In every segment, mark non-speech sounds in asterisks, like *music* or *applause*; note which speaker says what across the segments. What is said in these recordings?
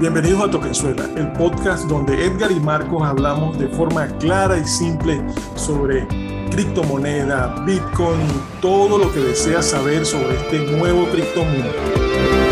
Speaker 1: Bienvenidos a Toquenzuela, el podcast donde Edgar y Marcos hablamos de forma clara y simple sobre criptomoneda, Bitcoin todo lo que deseas saber sobre este nuevo criptomundo.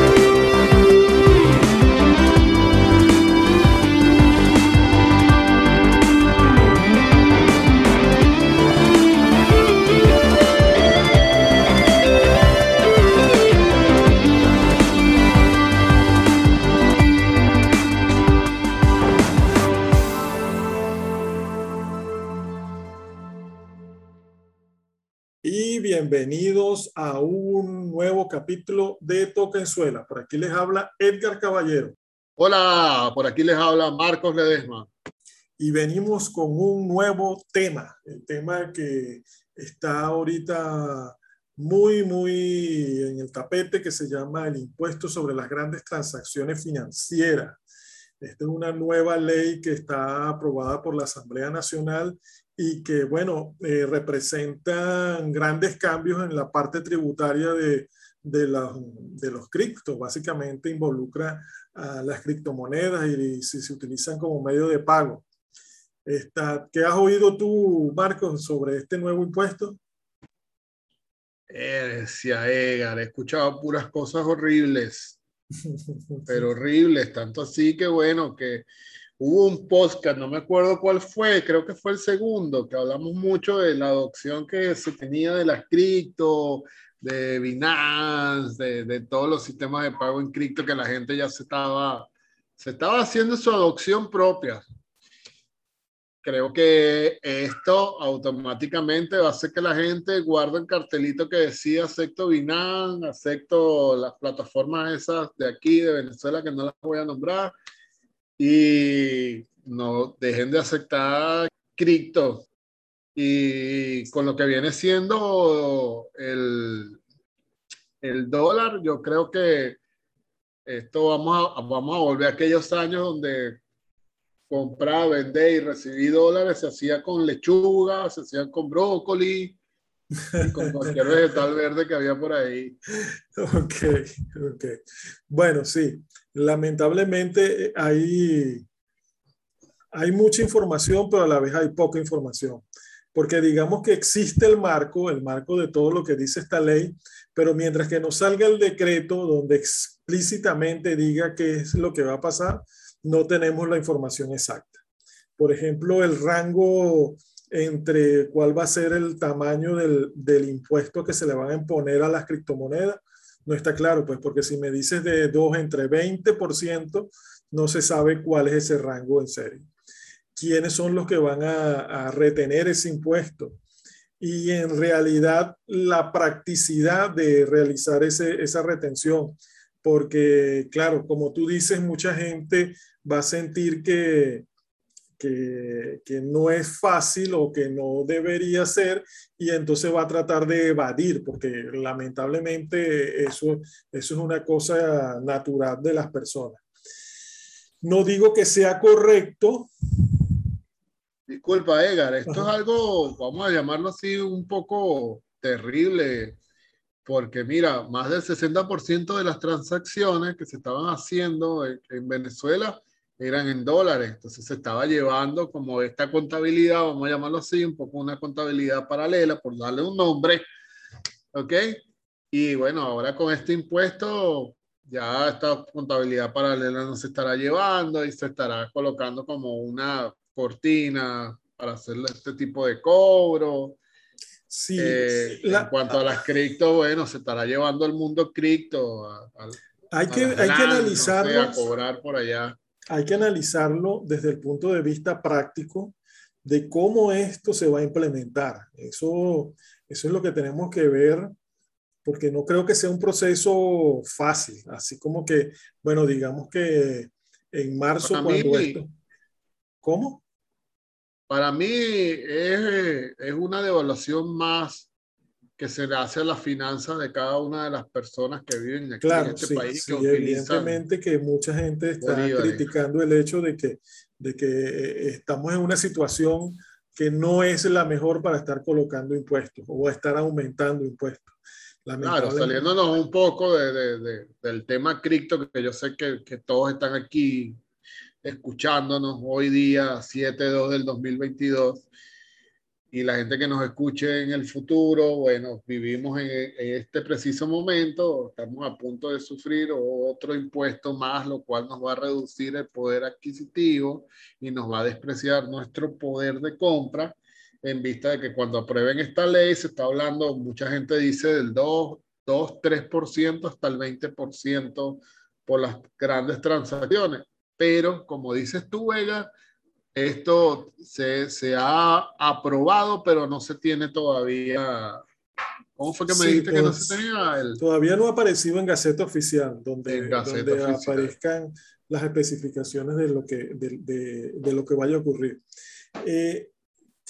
Speaker 1: Bienvenidos a un nuevo capítulo de Toquenzuela. Por aquí les habla Edgar Caballero.
Speaker 2: Hola, por aquí les habla Marcos Ledesma.
Speaker 1: Y venimos con un nuevo tema, el tema que está ahorita muy, muy en el tapete que se llama el impuesto sobre las grandes transacciones financieras. Esta es una nueva ley que está aprobada por la Asamblea Nacional y que, bueno, eh, representan grandes cambios en la parte tributaria de, de, de los criptos. Básicamente involucra a las criptomonedas y, si se utilizan como medio de pago. Esta, ¿Qué has oído tú, Marcos, sobre este nuevo impuesto?
Speaker 2: Eh, decía Edgar, he escuchado puras cosas horribles, *laughs* pero horribles, tanto así que bueno, que hubo un podcast, no me acuerdo cuál fue, creo que fue el segundo, que hablamos mucho de la adopción que se tenía de las cripto, de Binance, de, todos los sistemas de pago en cripto que la gente ya se estaba, se estaba haciendo su adopción propia. Creo que esto automáticamente va a hacer que la gente guarde el cartelito que decía acepto Binance, acepto las plataformas esas de aquí, de Venezuela, que no las voy a nombrar, y no dejen de aceptar cripto. Y con lo que viene siendo el, el dólar, yo creo que esto vamos a, vamos a volver a aquellos años donde comprar, vender y recibir dólares se hacía con lechuga, se hacía con brócoli, con cualquier vegetal verde que había por ahí. *laughs*
Speaker 1: Ok, ok. Bueno, sí, lamentablemente hay, hay mucha información, pero a la vez hay poca información. Porque digamos que existe el marco, el marco de todo lo que dice esta ley, pero mientras que no salga el decreto donde explícitamente diga qué es lo que va a pasar, no tenemos la información exacta. Por ejemplo, el rango entre cuál va a ser el tamaño del, del, impuesto que se le van a imponer a las criptomonedas. No está claro, pues porque si me dices de 2 entre 20%, no se sabe cuál es ese rango en serio. ¿Quiénes son los que van a, a retener ese impuesto? Y en realidad la practicidad de realizar ese, esa retención, porque claro, como tú dices, mucha gente va a sentir que, que, que, no es fácil o que no debería ser y entonces va a tratar de evadir, porque lamentablemente eso, eso es una cosa natural de las personas. No digo que sea correcto.
Speaker 2: Disculpa, Edgar, esto es algo, vamos a llamarlo así, un poco terrible, porque mira, más del 60% de las transacciones que se estaban haciendo en, en Venezuela eran en dólares, entonces se estaba llevando como esta contabilidad, vamos a llamarlo así, un poco una contabilidad paralela, por darle un nombre, ¿ok? Y bueno, ahora con este impuesto, ya esta contabilidad paralela no se estará llevando y se estará colocando como una cortina para hacer este tipo de cobro. Sí, eh, la, en cuanto a las cripto, bueno, se estará llevando el mundo cripto. A, a,
Speaker 1: hay que, hay que analizarlo.
Speaker 2: No sé, a cobrar por allá
Speaker 1: hay que analizarlo desde el punto de vista práctico de cómo esto se va a implementar. Eso, eso es lo que tenemos que ver, porque no creo que sea un proceso fácil, así como que, bueno, digamos que en marzo
Speaker 2: para
Speaker 1: cuando
Speaker 2: mí,
Speaker 1: esto... ¿Cómo?
Speaker 2: Para mí es, es una devaluación más que se le hace a las finanzas de cada una de las personas que viven aquí
Speaker 1: claro,
Speaker 2: en este
Speaker 1: sí,
Speaker 2: país.
Speaker 1: Sí, evidentemente que mucha gente está
Speaker 2: bolívares.
Speaker 1: criticando el hecho de que, de que eh, estamos en una situación que no es la mejor para estar colocando impuestos o estar aumentando impuestos.
Speaker 2: Claro, saliéndonos un poco de, de, del tema cripto, que yo sé que, que, todos están aquí escuchándonos hoy día, 7-2 del 2022, y la gente que nos escuche en el futuro, bueno, vivimos en, en, este preciso momento, estamos a punto de sufrir otro impuesto más, lo cual nos va a reducir el poder adquisitivo y nos va a despreciar nuestro poder de compra en vista de que cuando aprueben esta ley se está hablando, mucha gente dice del 2, 2 3% hasta el 20% por las grandes transacciones. Pero como dices tú, Vega, esto se, se, ha aprobado, pero no se tiene todavía. ¿Cómo fue que me dijiste que no se tenía? El...
Speaker 1: Todavía no ha aparecido en Gaceta Oficial, donde, donde aparezcan las especificaciones de lo que, de, de, de lo que vaya a ocurrir. Eh,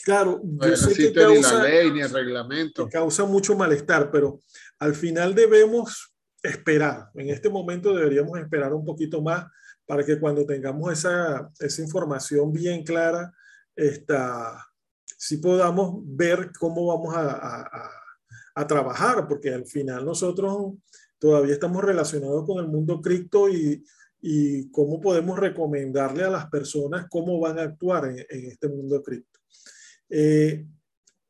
Speaker 1: Claro,
Speaker 2: yo sé que causa, ley, ni el reglamento.
Speaker 1: causa mucho malestar, pero al final debemos esperar. En este momento deberíamos esperar un poquito más para que cuando tengamos esa, esa información bien clara, esta, sí podamos ver cómo vamos a, a, a, trabajar, porque al final nosotros todavía estamos relacionados con el mundo cripto y, y cómo podemos recomendarle a las personas cómo van a actuar en, en este mundo cripto. Eh,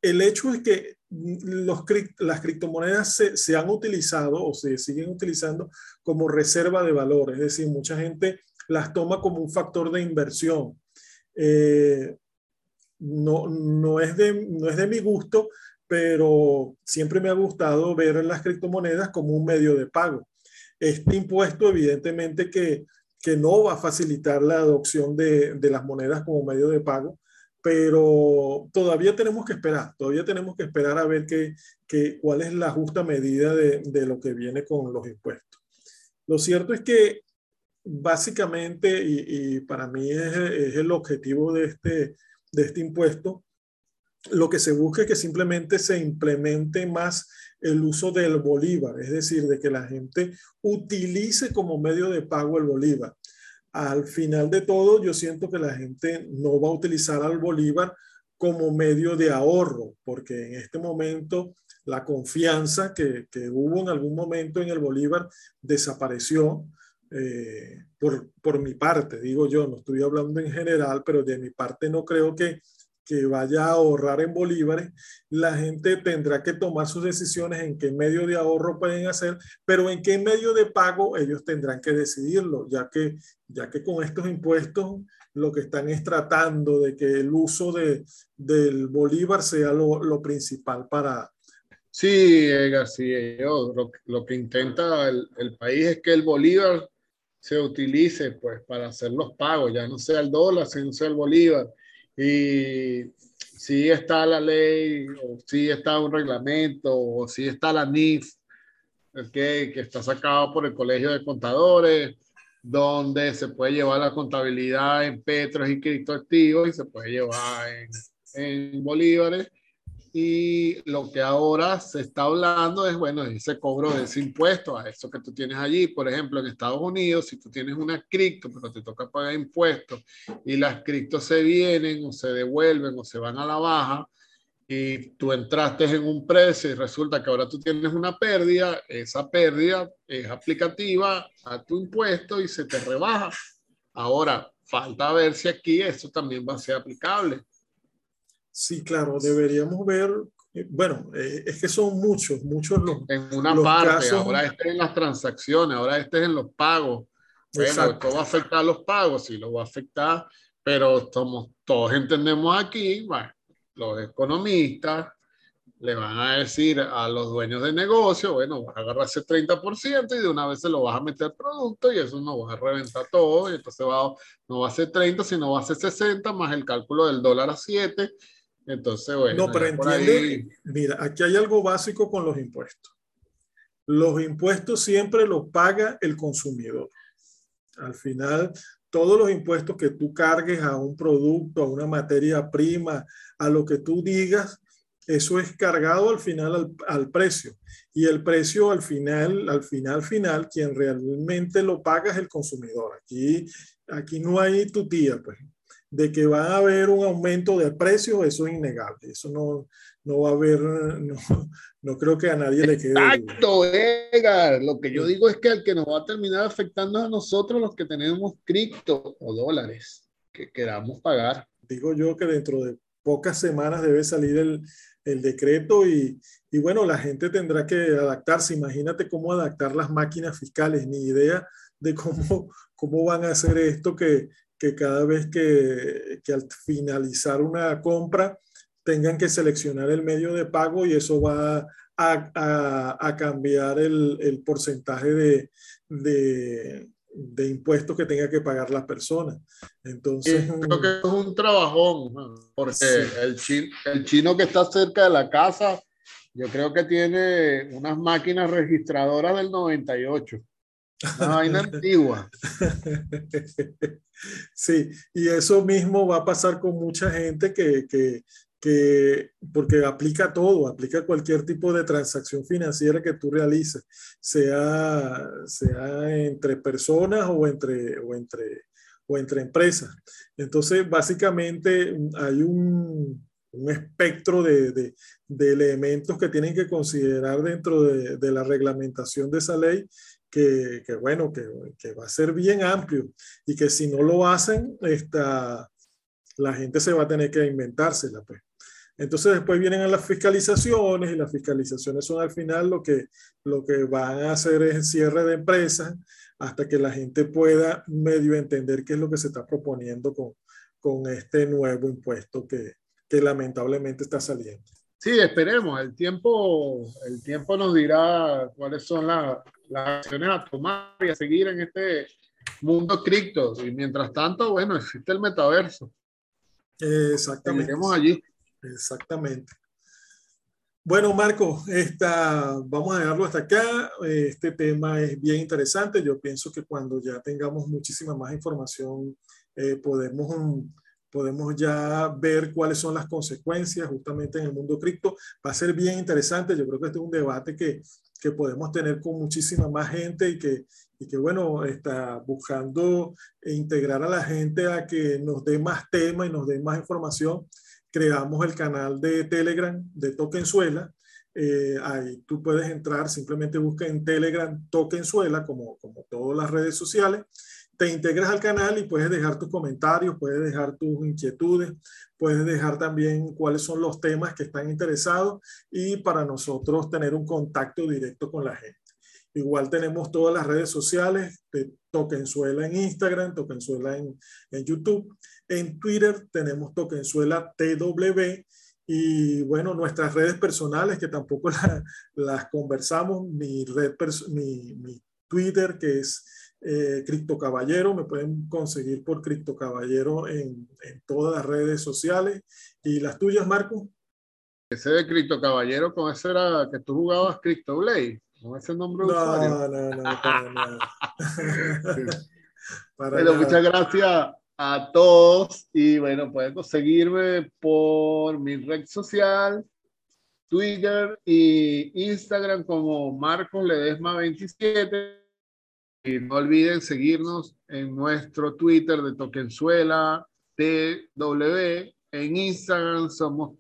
Speaker 1: el hecho es que los, las criptomonedas se, se, han utilizado o se siguen utilizando como reserva de valor, es decir, mucha gente las toma como un factor de inversión. Eh, no, no, es de, no es de mi gusto, pero siempre me ha gustado ver las criptomonedas como un medio de pago. Este impuesto evidentemente que, que no va a facilitar la adopción de, de las monedas como medio de pago, pero todavía tenemos que esperar, todavía tenemos que esperar a ver qué, cuál es la justa medida de, de, lo que viene con los impuestos. Lo cierto es que básicamente, y, y para mí es, es, el objetivo de este, de este impuesto, lo que se busca es que simplemente se implemente más el uso del bolívar, es decir, de que la gente utilice como medio de pago el bolívar al final de todo, yo siento que la gente no va a utilizar al bolívar como medio de ahorro, porque en este momento la confianza que, que hubo en algún momento en el bolívar desapareció. Eh, por, por mi parte, digo yo, no estoy hablando en general, pero de mi parte no creo que que vaya a ahorrar en bolívares, la gente tendrá que tomar sus decisiones en qué medio de ahorro pueden hacer, pero en qué medio de pago ellos tendrán que decidirlo, ya que, ya que con estos impuestos lo que están es tratando de que el uso de, del bolívar sea lo, lo principal para...
Speaker 2: Sí, García, lo, lo, que intenta el, el país es que el bolívar se utilice pues para hacer los pagos, ya no sea el dólar, sino sea el bolívar y si está la ley, o si está un reglamento, o si está la NIF, okay, que está sacado por el Colegio de Contadores, donde se puede llevar la contabilidad en petros y criptoactivos y se puede llevar en, en bolívares y lo que ahora se está hablando es, bueno, ese cobro de ese impuesto a eso que tú tienes allí. Por ejemplo, en Estados Unidos, si tú tienes una cripto, pero te toca pagar impuestos y las criptos se vienen o se devuelven o se van a la baja y tú entraste en un precio y resulta que ahora tú tienes una pérdida, esa pérdida es aplicativa a tu impuesto y se te rebaja. Ahora, falta ver si aquí eso también va a ser aplicable.
Speaker 1: Sí, claro, deberíamos ver, eh, bueno, eh, es que son muchos, muchos los.
Speaker 2: En una los parte, casos... ahora este en las transacciones, ahora este es en los pagos. Bueno, Exacto. esto va a afectar los pagos, sí, lo va a afectar, pero somos, todos entendemos aquí, bueno, los economistas le van a decir a los dueños de negocio, bueno, vas a agarrar ese 30% y de una vez se lo vas a meter producto y eso no va a reventar todo, y entonces va, no va a ser 30, sino va a ser 60 más el cálculo del dólar a 7 entonces, bueno.
Speaker 1: No, pero entiende, ahí... mira, aquí hay algo básico con los impuestos. Los impuestos siempre los paga el consumidor. Al final, todos los impuestos que tú cargues a un producto, a una materia prima, a lo que tú digas, eso es cargado al final al, al, precio. Y el precio al final, al final, final, quien realmente lo paga es el consumidor. Aquí, aquí no hay tu tía, pues. De que va a haber un aumento de precios, eso es innegable. Eso no, no va a haber, *laughs* no, no creo que a nadie le quede.
Speaker 2: Exacto, Edgar. Lo que yo digo es que el que nos va a terminar afectando a nosotros los que tenemos cripto o dólares que queramos pagar.
Speaker 1: Digo yo que dentro de pocas semanas debe salir el, el decreto y, y, bueno, la gente tendrá que adaptarse. Imagínate cómo adaptar las máquinas fiscales, ni idea de cómo, cómo van a hacer esto que, que cada vez que, que, al finalizar una compra tengan que seleccionar el medio de pago y eso va a, a, a cambiar el, el porcentaje de, de, de impuestos que tenga que pagar la persona. Entonces,
Speaker 2: creo que es un trabajón, porque el, chino, el chino que está cerca de la casa, yo creo que tiene unas máquinas registradoras del 98. Una vaina antigua. *laughs*
Speaker 1: Sí, y eso mismo va a pasar con mucha gente que, que, que, porque aplica todo, aplica cualquier tipo de transacción financiera que tú realices, sea, sea entre personas o entre, o, entre, o entre empresas. Entonces, básicamente hay un, un espectro de, de, de, elementos que tienen que considerar dentro de, de la reglamentación de esa ley que, que bueno, que, que, va a ser bien amplio y que si no lo hacen, esta, la gente se va a tener que inventársela. Pues. Entonces después vienen las fiscalizaciones y las fiscalizaciones son al final lo que, lo que van a hacer es el cierre de empresas hasta que la gente pueda medio entender qué es lo que se está proponiendo con, con este nuevo impuesto que, que lamentablemente está saliendo.
Speaker 2: Sí, esperemos. El tiempo, el tiempo nos dirá cuáles son la, las acciones a tomar y a seguir en este mundo cripto. Y mientras tanto, bueno, existe el metaverso.
Speaker 1: Exactamente.
Speaker 2: Seguiremos allí.
Speaker 1: Exactamente. Bueno, Marco, esta, vamos a dejarlo hasta acá. Este tema es bien interesante. Yo pienso que cuando ya tengamos muchísima más información, eh, podemos, podemos ya ver cuáles son las consecuencias justamente en el mundo cripto. Va a ser bien interesante. Yo creo que este es un debate que, que podemos tener con muchísima más gente y que, y que bueno, está buscando integrar a la gente a que nos dé más tema y nos dé más información creamos el canal de Telegram de Tokenzuela. Eh, ahí tú puedes entrar, simplemente busca en Telegram Tokenzuela, como, como todas las redes sociales. Te integras al canal y puedes dejar tus comentarios, puedes dejar tus inquietudes, puedes dejar también cuáles son los temas que están interesados y para nosotros tener un contacto directo con la gente. Igual tenemos todas las redes sociales de Tokenzuela en Instagram, Tokenzuela en, en YouTube. En Twitter tenemos Tokenzuela TW y bueno, nuestras redes personales que tampoco *laughs* la, las conversamos, mi, red mi, mi Twitter que es eh, Cripto Caballero, me pueden conseguir por Cripto Caballero en, en, todas las redes sociales. ¿Y las tuyas, Marco?
Speaker 2: Ese de Cripto Caballero, con ese era que tú jugabas Crypto Blade, con ese nombre
Speaker 1: no,
Speaker 2: de usuario.
Speaker 1: No, no, no, para nada. *laughs* *laughs*
Speaker 2: para bueno, nada. muchas gracias a todos y bueno, pueden conseguirme por mi red social, Twitter y Instagram como Marcos Ledesma 27. Y no olviden seguirnos en nuestro Twitter de Tokenzuela TW. En Instagram somos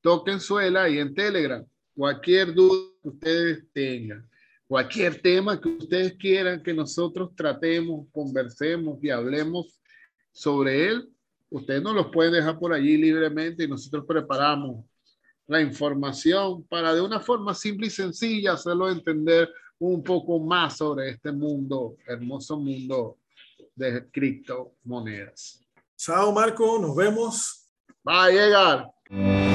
Speaker 2: Tokenzuela y en Telegram. Cualquier duda que ustedes tengan, cualquier tema que ustedes quieran que nosotros tratemos, conversemos y hablemos sobre él, ustedes nos los pueden dejar por allí libremente y nosotros preparamos la información para de una forma simple y sencilla hacerlo entender un poco más sobre este mundo, hermoso mundo de criptomonedas.
Speaker 1: Chao Marco, nos vemos.
Speaker 2: Va a llegar.